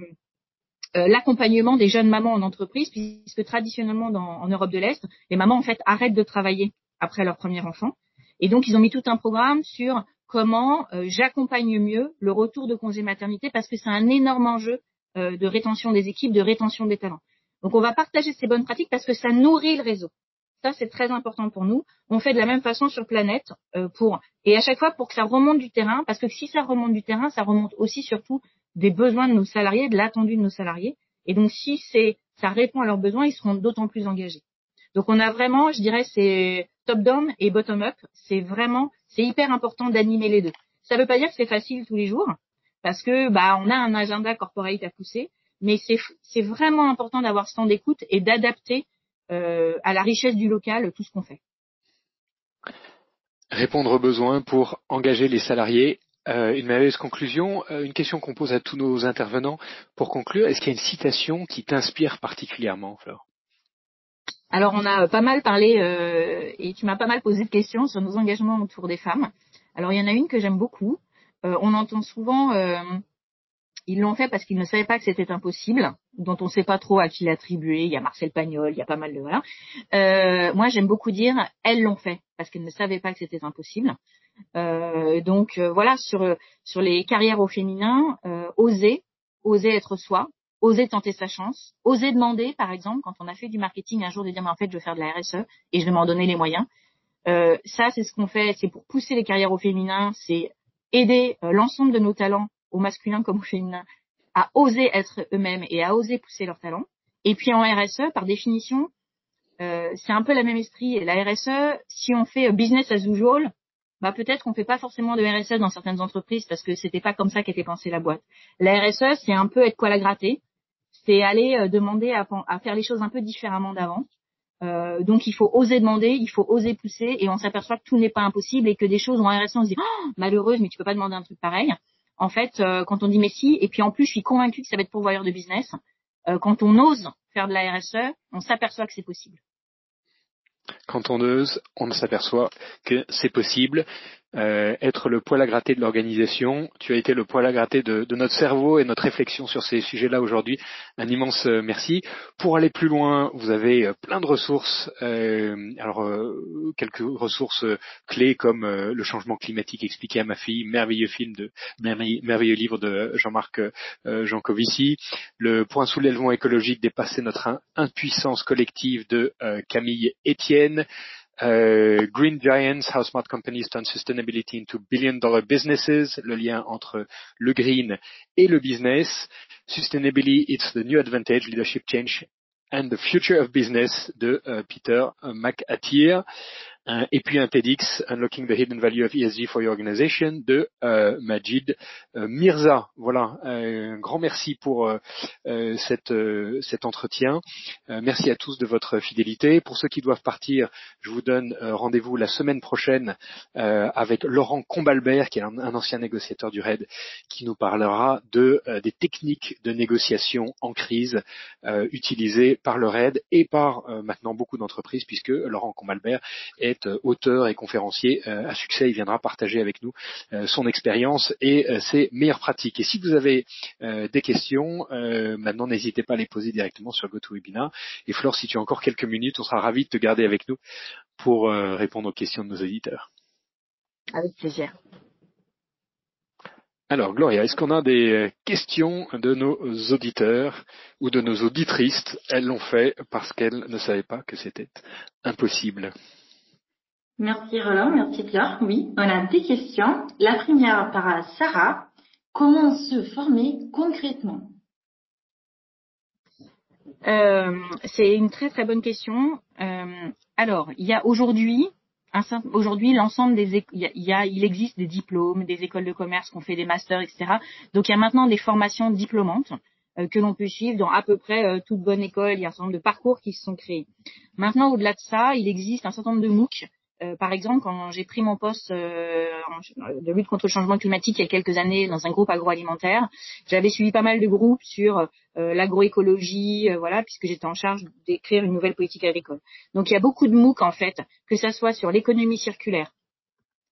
l'accompagnement des jeunes mamans en entreprise, puisque traditionnellement en Europe de l'Est, les mamans en fait arrêtent de travailler après leur premier enfant. Et donc ils ont mis tout un programme sur comment euh, j'accompagne mieux le retour de congé maternité parce que c'est un énorme enjeu euh, de rétention des équipes, de rétention des talents. Donc on va partager ces bonnes pratiques parce que ça nourrit le réseau. Ça c'est très important pour nous. On fait de la même façon sur Planète pour et à chaque fois pour que ça remonte du terrain parce que si ça remonte du terrain, ça remonte aussi surtout des besoins de nos salariés, de l'attendu de nos salariés. Et donc, si c'est, ça répond à leurs besoins, ils seront d'autant plus engagés. Donc, on a vraiment, je dirais, c'est top-down et bottom-up. C'est vraiment, c'est hyper important d'animer les deux. Ça ne veut pas dire que c'est facile tous les jours, parce que, bah, on a un agenda corporate à pousser, mais c'est, c'est vraiment important d'avoir ce temps d'écoute et d'adapter euh, à la richesse du local tout ce qu'on fait. Répondre aux besoins pour engager les salariés euh, une merveilleuse conclusion. Euh, une question qu'on pose à tous nos intervenants pour conclure. Est-ce qu'il y a une citation qui t'inspire particulièrement, Flore? Alors, on a pas mal parlé euh, et tu m'as pas mal posé de questions sur nos engagements autour des femmes. Alors, il y en a une que j'aime beaucoup. on entend souvent ils l'ont fait parce qu'ils ne savaient pas que c'était impossible, dont on ne sait pas trop à qui l'attribuer. Il y a Marcel Pagnol, il y a pas mal de voilà. Euh, moi, j'aime beaucoup dire elles l'ont fait parce qu'elles ne savaient pas que c'était impossible. Euh, donc euh, voilà sur sur les carrières au féminin, euh, oser, oser être soi, oser tenter sa chance, oser demander, par exemple, quand on a fait du marketing un jour de dire mais en fait je veux faire de la RSE et je vais m'en donner les moyens. Euh, ça, c'est ce qu'on fait, c'est pour pousser les carrières au féminin, c'est aider l'ensemble de nos talents au masculin comme au féminin, à oser être eux-mêmes et à oser pousser leurs talents. Et puis en RSE, par définition, euh, c'est un peu la même esprit. La RSE, si on fait business as usual, bah peut-être qu'on fait pas forcément de RSE dans certaines entreprises parce que c'était pas comme ça qu'était pensée la boîte. La RSE, c'est un peu être quoi la gratter, c'est aller euh, demander à, faire les choses un peu différemment d'avant. Euh, donc il faut oser demander, il faut oser pousser, et on s'aperçoit que tout n'est pas impossible et que des choses en RSE on se dit oh, malheureuse, mais tu peux pas demander un truc pareil en fait, euh, quand on dit mais si, et puis en plus, je suis convaincue que ça va être pourvoyeur de business, euh, quand on ose faire de la RSE, on s'aperçoit que c'est possible. Quand on ose, on s'aperçoit que c'est possible. Euh, être le poil à gratter de l'organisation. Tu as été le poil à gratter de, notre cerveau et notre réflexion sur ces sujets-là aujourd'hui. Un immense euh, merci. Pour aller plus loin, vous avez plein de ressources. alors quelques ressources clés comme le changement climatique expliqué à ma fille, merveilleux film de merveilleux livre de Jean-Marc Jancovici, le point soulèvement écologique dépasser notre impuissance collective de Camille Etienne, euh, Green Giants, How Smart Companies Turn Sustainability into Billion Dollar Businesses, le lien entre le green et le business. Sustainability, It's the New Advantage, Leadership Change and the Future of Business de euh, Peter uh, McAteer et puis un TEDx, Unlocking the Hidden Value of ESG for Your Organization, de euh, Majid euh, Mirza. Voilà, euh, un grand merci pour cet entretien. merci à tous de votre fidélité. Pour ceux qui doivent partir, je vous donne rendez-vous la semaine prochaine avec Laurent Combalbert, qui est un, ancien négociateur du RAID, qui nous parlera de des techniques de négociation en crise utilisées par le RAID et par maintenant beaucoup d'entreprises, puisque Laurent Combalbert est euh, auteur et conférencier euh, à succès. Il viendra partager avec nous euh, son expérience et ses meilleures pratiques. Et si vous avez des questions, maintenant n'hésitez pas à les poser directement sur GoToWebinar. Et Flore, si tu as encore quelques minutes, on sera ravis de te garder avec nous pour répondre aux questions de nos auditeurs. Avec plaisir. Alors, Gloria, est-ce qu'on a des questions de nos auditeurs ou de nos auditrices? Elles l'ont fait parce qu'elles ne savaient pas que c'était impossible. Merci Roland, merci Claire. Oui, on a des questions. La première par Sarah. Comment se former concrètement? Euh, C'est une très très bonne question. Euh, alors, il y a aujourd'hui aujourd'hui l'ensemble des il, il existe des diplômes, des écoles de commerce qui ont fait des masters, etc. Donc il y a maintenant des formations diplômantes euh, que l'on peut suivre dans à peu près toute bonne école. Il y a un certain nombre de parcours qui se sont créés. Maintenant, au-delà de ça, il existe un certain nombre de MOOC euh, par exemple, quand j'ai pris mon poste euh, de lutte contre le changement climatique il y a quelques années dans un groupe agroalimentaire, j'avais suivi pas mal de groupes sur euh, l'agroécologie, voilà, puisque j'étais en charge d'écrire une nouvelle politique agricole. Donc il y a beaucoup de MOOC en fait, que ça soit sur l'économie circulaire,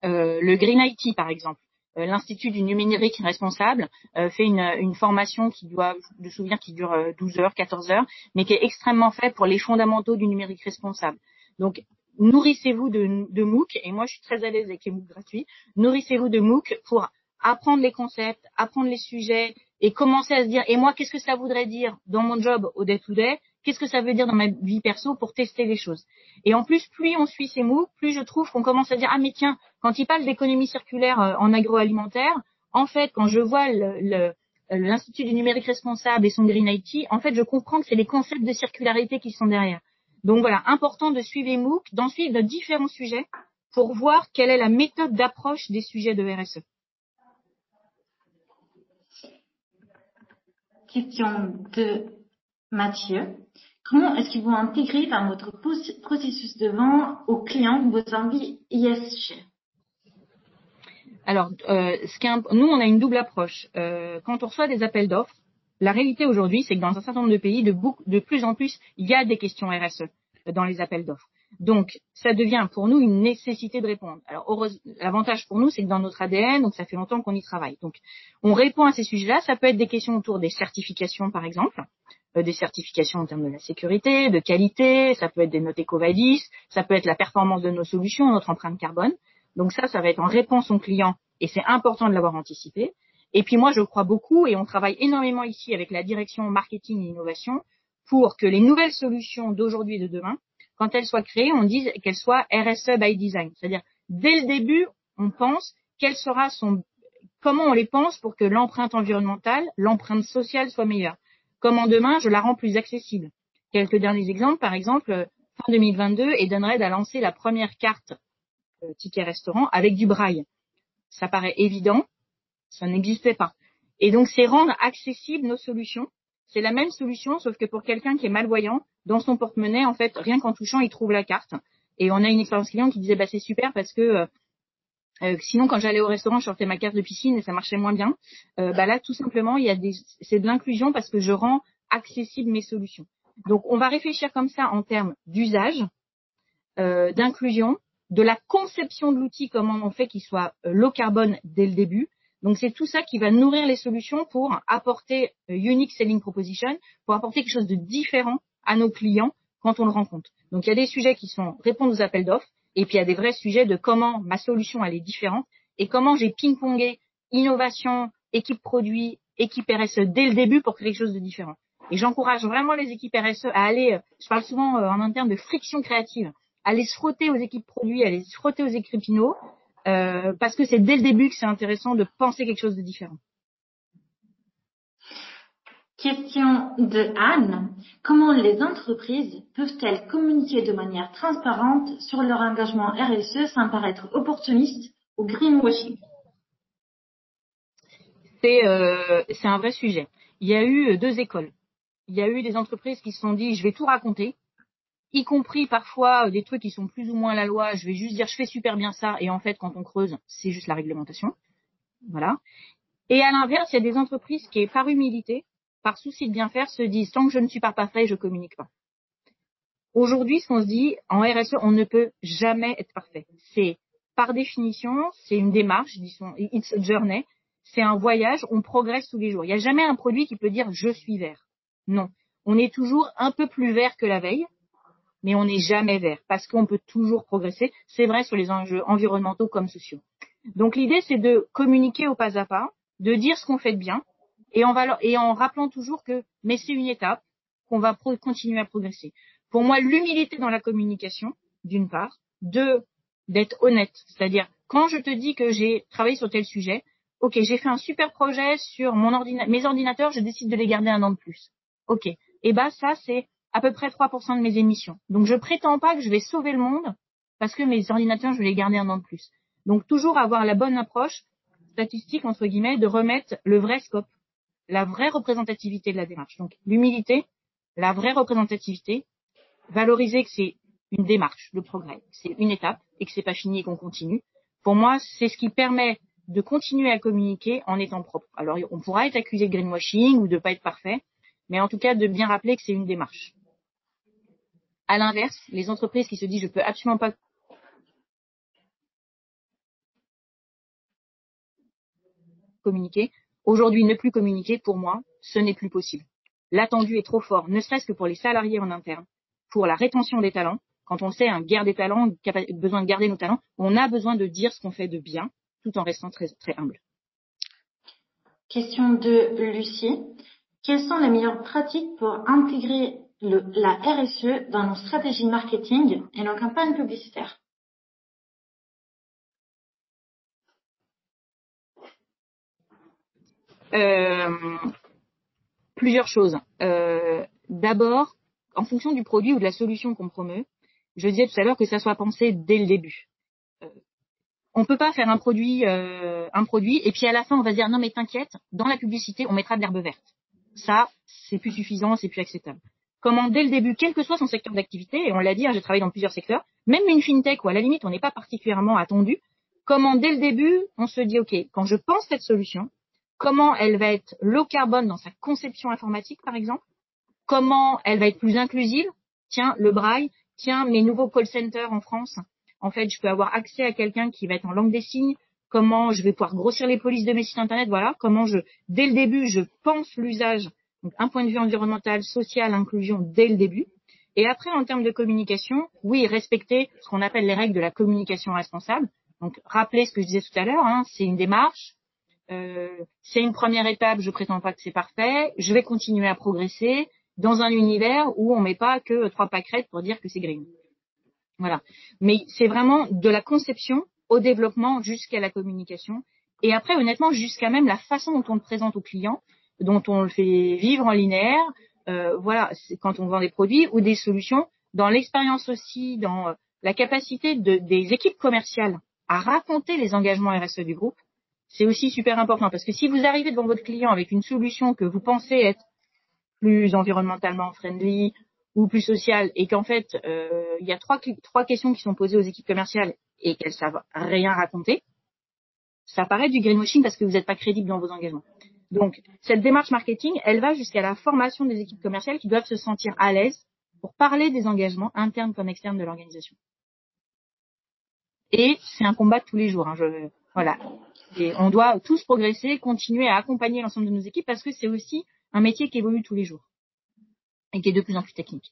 le Green IT par exemple. L'Institut du numérique responsable fait une, une, formation qui doit, de souvenir, qui dure 12 heures, 14 heures, mais qui est extrêmement faite pour les fondamentaux du numérique responsable. Donc nourrissez-vous de, de MOOC, et moi je suis très à l'aise avec les MOOC gratuits, nourrissez-vous de MOOC pour apprendre les concepts, apprendre les sujets, et commencer à se dire, et moi qu'est-ce que ça voudrait dire dans mon job au day-to-day, qu'est-ce que ça veut dire dans ma vie perso pour tester les choses? Et en plus, plus on suit ces MOOC, plus je trouve qu'on commence à dire, ah mais tiens, quand il parle d'économie circulaire euh, en agroalimentaire, en fait, quand je vois le, l'Institut du numérique responsable et son Green IT, en fait, je comprends que c'est les concepts de circularité qui sont derrière. Donc voilà, important de suivre les MOOC, d'en suivre de différents sujets pour voir quelle est la méthode d'approche des sujets de RSE. Question de Mathieu. Comment est-ce que vous intégrez dans votre processus de vente aux clients vos envies ESG Alors, euh, ce nous, on a une double approche. Euh, quand on reçoit des appels d'offres, la réalité aujourd'hui, c'est que dans un certain nombre de pays, de, plus en plus, il y a des questions RSE dans les appels d'offres. Donc, ça devient pour nous une nécessité de répondre. Alors, l'avantage pour nous, c'est que dans notre ADN, donc ça fait longtemps qu'on y travaille. Donc, on répond à ces sujets-là. Ça peut être des questions autour des certifications, par exemple, euh, des certifications en termes de la sécurité, de qualité. Ça peut être des notes EcoVadis. Ça peut être la performance de nos solutions, notre empreinte carbone. Donc ça, ça va être en réponse aux clients, et c'est important de l'avoir anticipé. Et puis moi, je crois beaucoup et on travaille énormément ici avec la direction marketing et innovation pour que les nouvelles solutions d'aujourd'hui et de demain, quand elles soient créées, on dise qu'elles soient RSE by design. C'est-à-dire, dès le début, on pense quelle sera son, comment on les pense pour que l'empreinte environnementale, l'empreinte sociale soit meilleure. Comment demain, je la rends plus accessible. Quelques derniers exemples, par exemple, fin 2022, Edenred a lancé la première carte euh, ticket restaurant avec du braille. Ça paraît évident, ça n'existait pas. Et donc, c'est rendre accessibles nos solutions. C'est la même solution, sauf que pour quelqu'un qui est malvoyant, dans son porte-monnaie, en fait, rien qu'en touchant, il trouve la carte. Et on a une expérience client qui disait, bah, c'est super parce que euh, euh, sinon, quand j'allais au restaurant, je sortais ma carte de piscine et ça marchait moins bien. Euh, bah là, tout simplement, il y a des, c'est de l'inclusion parce que je rends accessible mes solutions. Donc, on va réfléchir comme ça en termes d'usage, d'inclusion, de la conception de l'outil, comment on fait qu'il soit euh, low carbone dès le début. Donc c'est tout ça qui va nourrir les solutions pour apporter euh, unique selling proposition, pour apporter quelque chose de différent à nos clients quand on le rencontre. Donc il y a des sujets qui sont répondre aux appels d'offres, et puis il y a des vrais sujets de comment ma solution elle est différente et comment j'ai ping-pongé innovation, équipe produit, équipe RSE dès le début pour créer quelque chose de différent. Et j'encourage vraiment les équipes RSE à aller, je parle souvent euh, en interne de friction créative, à aller se frotter aux équipes produits, à aller se frotter aux équipes finaux, euh, parce que c'est dès le début que c'est intéressant de penser quelque chose de différent. Question de Anne. Comment les entreprises peuvent-elles communiquer de manière transparente sur leur engagement RSE sans paraître opportuniste ou greenwashing? Euh, C'est un vrai sujet. Il y a eu deux écoles. Il y a eu des entreprises qui se sont dit je vais tout raconter, y compris parfois des trucs qui sont plus ou moins la loi. Je vais juste dire je fais super bien ça et en fait quand on creuse c'est juste la réglementation. Voilà. Et à l'inverse, il y a des entreprises qui, par humilité, par souci de bien faire, se disent tant que je ne suis pas parfait, je communique pas. Aujourd'hui, ce qu'on se dit, en RSE, on ne peut jamais être parfait. C'est, par définition, c'est une démarche, disons, it's a journey, c'est un voyage, on progresse tous les jours. Il n'y a jamais un produit qui peut dire je suis vert. Non. On est toujours un peu plus vert que la veille, mais on n'est jamais vert parce qu'on peut toujours progresser. C'est vrai sur les enjeux environnementaux comme sociaux. Donc l'idée, c'est de communiquer au pas à pas, de dire ce qu'on fait de bien, et en, rappelant toujours que, mais c'est une étape, qu'on va continuer à progresser. Pour moi, l'humilité dans la communication, d'une part, deux, d'être honnête, c'est-à-dire quand je te dis que j'ai travaillé sur tel sujet, ok, j'ai fait un super projet sur mon mes ordinateurs, je décide de les garder un an de plus. Ok, et eh ben ça c'est à peu près 3% de mes émissions. Donc je prétends pas que je vais sauver le monde parce que mes ordinateurs je vais les garder un an de plus. Donc toujours avoir la bonne approche statistique entre guillemets de remettre le vrai scope la vraie représentativité de la démarche. Donc l'humilité, la vraie représentativité, valoriser que c'est une démarche de progrès, c'est une étape et que c'est pas fini et qu'on continue. Pour moi, c'est ce qui permet de continuer à communiquer en étant propre. Alors on pourra être accusé de greenwashing ou de pas être parfait, mais en tout cas de bien rappeler que c'est une démarche. À l'inverse, les entreprises qui se disent je peux absolument pas communiquer, Aujourd'hui, ne plus communiquer, pour moi, ce n'est plus possible. L'attendu est trop fort, ne serait-ce que pour les salariés en interne, pour la rétention des talents. Quand on sait un guerre des talents, besoin de garder nos talents, on a besoin de dire ce qu'on fait de bien, tout en restant très, très humble. Question de Lucie. Quelles sont les meilleures pratiques pour intégrer la RSE dans nos stratégies marketing et nos campagnes publicitaires Euh, plusieurs choses. Euh, D'abord, en fonction du produit ou de la solution qu'on promeut, je disais tout à l'heure que ça soit pensé dès le début. Euh, on peut pas faire un produit, euh, un produit, et puis à la fin on va dire non mais t'inquiète, dans la publicité on mettra de l'herbe verte. Ça, c'est plus suffisant, c'est plus acceptable. Comment dès le début, quel que soit son secteur d'activité, et on l'a dit, hein, j'ai travaillé dans plusieurs secteurs, même une fintech où à la limite on n'est pas particulièrement attendu, comment dès le début on se dit ok, quand je pense cette solution, comment elle va être low carbone dans sa conception informatique, par exemple, comment elle va être plus inclusive. Tiens, le braille, tiens, mes nouveaux call centers en France, en fait, je peux avoir accès à quelqu'un qui va être en langue des signes, comment je vais pouvoir grossir les polices de mes sites internet, voilà, comment je, dès le début, je pense l'usage, donc un point de vue environnemental, social, inclusion, dès le début. Et après, en termes de communication, oui, respecter ce qu'on appelle les règles de la communication responsable. Donc, rappeler ce que je disais tout à l'heure, hein, c'est une démarche, euh, c'est une première étape, je prétends pas que c'est parfait, je vais continuer à progresser dans un univers où on met pas que trois pâquerettes pour dire que c'est green. Voilà. Mais c'est vraiment de la conception au développement jusqu'à la communication et après honnêtement jusqu'à même la façon dont on le présente aux clients, dont on le fait vivre en linéaire, euh, voilà, quand on vend des produits ou des solutions, dans l'expérience aussi, dans euh, la capacité de, des équipes commerciales à raconter les engagements RSE du groupe, c'est aussi super important parce que si vous arrivez devant votre client avec une solution que vous pensez être plus environnementalement friendly ou plus sociale et qu'en fait euh, il y a trois, trois questions qui sont posées aux équipes commerciales et qu'elles savent rien raconter, ça paraît du greenwashing parce que vous n'êtes pas crédible dans vos engagements. Donc cette démarche marketing, elle va jusqu'à la formation des équipes commerciales qui doivent se sentir à l'aise pour parler des engagements internes comme externes de l'organisation. Et c'est un combat de tous les jours. Hein, voilà. On doit tous progresser, continuer à accompagner l'ensemble de nos équipes parce que c'est aussi un métier qui évolue tous les jours et qui est de plus en plus technique.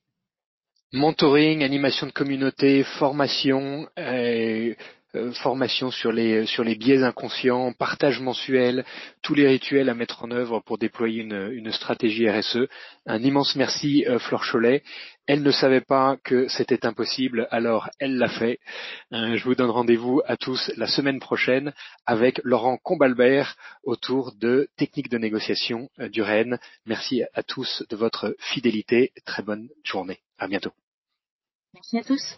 Mentoring, animation de communauté, formation, euh, formation sur les sur les biais inconscients, partage mensuel, tous les rituels à mettre en œuvre pour déployer une, une stratégie RSE. Un immense merci euh, Fleur Cholet. Elle ne savait pas que c'était impossible, alors elle l'a fait. Euh, je vous donne rendez-vous à tous la semaine prochaine avec Laurent Combalbert autour de techniques de négociation du Rennes. Merci à tous de votre fidélité. Très bonne journée. À bientôt. Merci à tous.